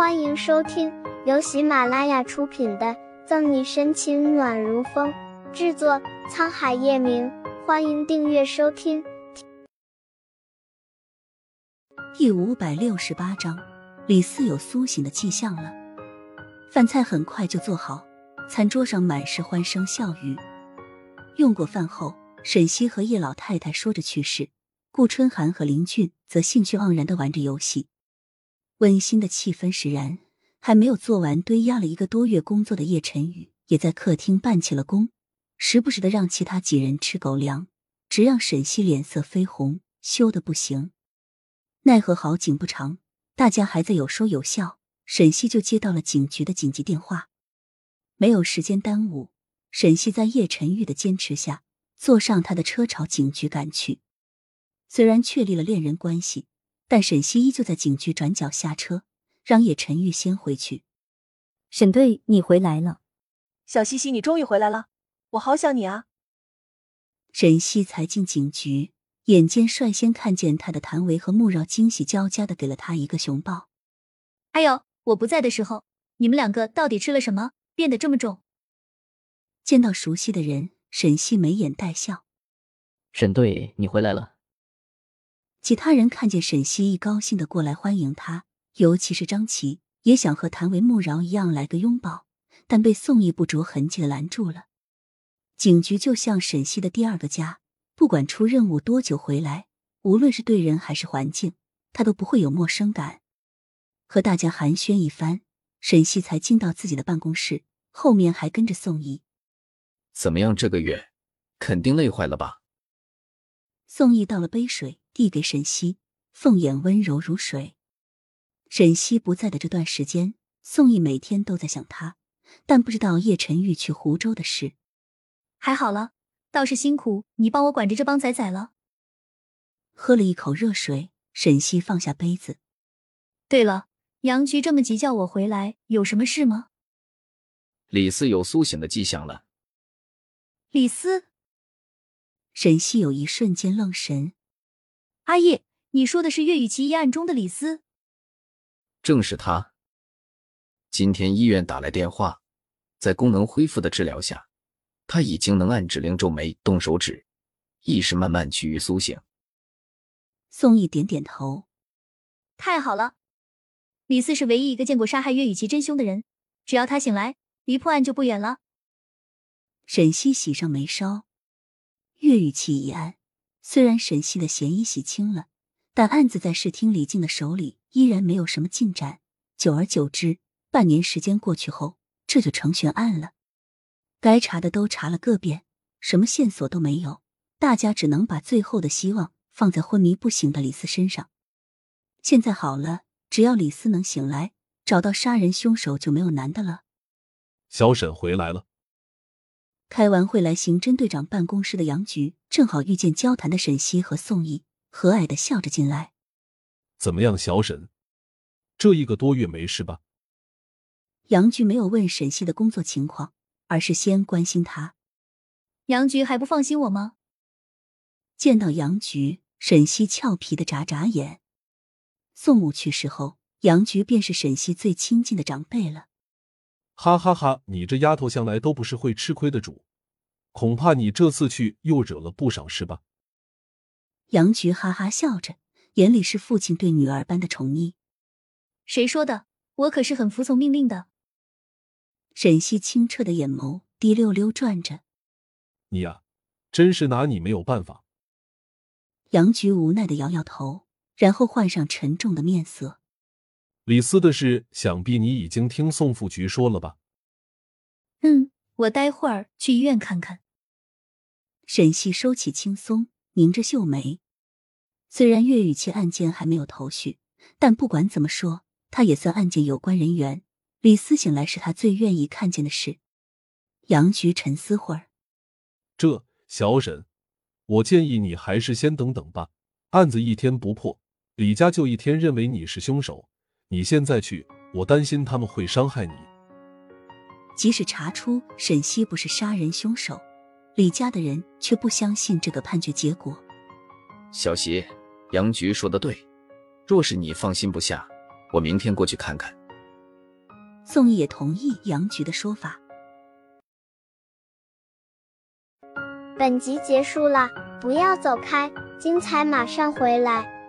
欢迎收听由喜马拉雅出品的《赠你深情暖如风》，制作沧海夜明。欢迎订阅收听。第五百六十八章，李四有苏醒的迹象了。饭菜很快就做好，餐桌上满是欢声笑语。用过饭后，沈西和叶老太太说着趣事，顾春寒和林俊则兴趣盎然的玩着游戏。温馨的气氛使然，还没有做完堆压了一个多月工作的叶晨宇，也在客厅办起了工，时不时的让其他几人吃狗粮，直让沈西脸色绯红，羞得不行。奈何好景不长，大家还在有说有笑，沈西就接到了警局的紧急电话，没有时间耽误，沈西在叶晨玉的坚持下，坐上他的车朝警局赶去。虽然确立了恋人关系。但沈西依旧在警局转角下车，让叶晨玉先回去。沈队，你回来了。小西西，你终于回来了，我好想你啊！沈西才进警局，眼尖率先看见他的谭维和穆饶惊喜交加的给了他一个熊抱。哎呦，我不在的时候，你们两个到底吃了什么，变得这么重？见到熟悉的人，沈西眉眼带笑。沈队，你回来了。其他人看见沈西一高兴的过来欢迎他，尤其是张琪，也想和谭维穆饶一样来个拥抱，但被宋义不着痕迹的拦住了。警局就像沈西的第二个家，不管出任务多久回来，无论是对人还是环境，他都不会有陌生感。和大家寒暄一番，沈西才进到自己的办公室，后面还跟着宋义。怎么样？这个月肯定累坏了吧？宋义倒了杯水。递给沈西，凤眼温柔如水。沈西不在的这段时间，宋义每天都在想他，但不知道叶晨玉去湖州的事。还好了，倒是辛苦你帮我管着这帮仔仔了。喝了一口热水，沈西放下杯子。对了，杨局这么急叫我回来，有什么事吗？李四有苏醒的迹象了。李斯，沈西有一瞬间愣神。阿叶，你说的是岳雨琪一案中的李斯？正是他。今天医院打来电话，在功能恢复的治疗下，他已经能按指令皱眉、动手指，意识慢慢趋于苏醒。宋毅点点头，太好了。李四是唯一一个见过杀害岳雨琪真凶的人，只要他醒来，离破案就不远了。沈西喜上眉梢，岳雨琪一案。虽然沈西的嫌疑洗清了，但案子在视听李静的手里依然没有什么进展。久而久之，半年时间过去后，这就成悬案了。该查的都查了个遍，什么线索都没有。大家只能把最后的希望放在昏迷不醒的李斯身上。现在好了，只要李斯能醒来，找到杀人凶手就没有难的了。小沈回来了。开完会来刑侦队长办公室的杨局，正好遇见交谈的沈西和宋毅，和蔼的笑着进来。怎么样，小沈？这一个多月没事吧？杨局没有问沈西的工作情况，而是先关心他。杨局还不放心我吗？见到杨局，沈西俏皮的眨眨眼。宋母去世后，杨局便是沈西最亲近的长辈了。哈哈哈！你这丫头向来都不是会吃亏的主，恐怕你这次去又惹了不少事吧？杨菊哈哈笑着，眼里是父亲对女儿般的宠溺。谁说的？我可是很服从命令的。沈西清澈的眼眸滴溜溜转着。你呀，真是拿你没有办法。杨菊无奈的摇摇头，然后换上沉重的面色。李斯的事，想必你已经听宋副局说了吧？嗯，我待会儿去医院看看。沈西收起轻松，拧着秀眉。虽然岳雨琪案件还没有头绪，但不管怎么说，他也算案件有关人员。李斯醒来是他最愿意看见的事。杨局沉思会儿，这小沈，我建议你还是先等等吧。案子一天不破，李家就一天认为你是凶手。你现在去，我担心他们会伤害你。即使查出沈西不是杀人凶手，李家的人却不相信这个判决结果。小席，杨局说的对，若是你放心不下，我明天过去看看，宋毅也同意杨局的说法。本集结束了，不要走开，精彩马上回来。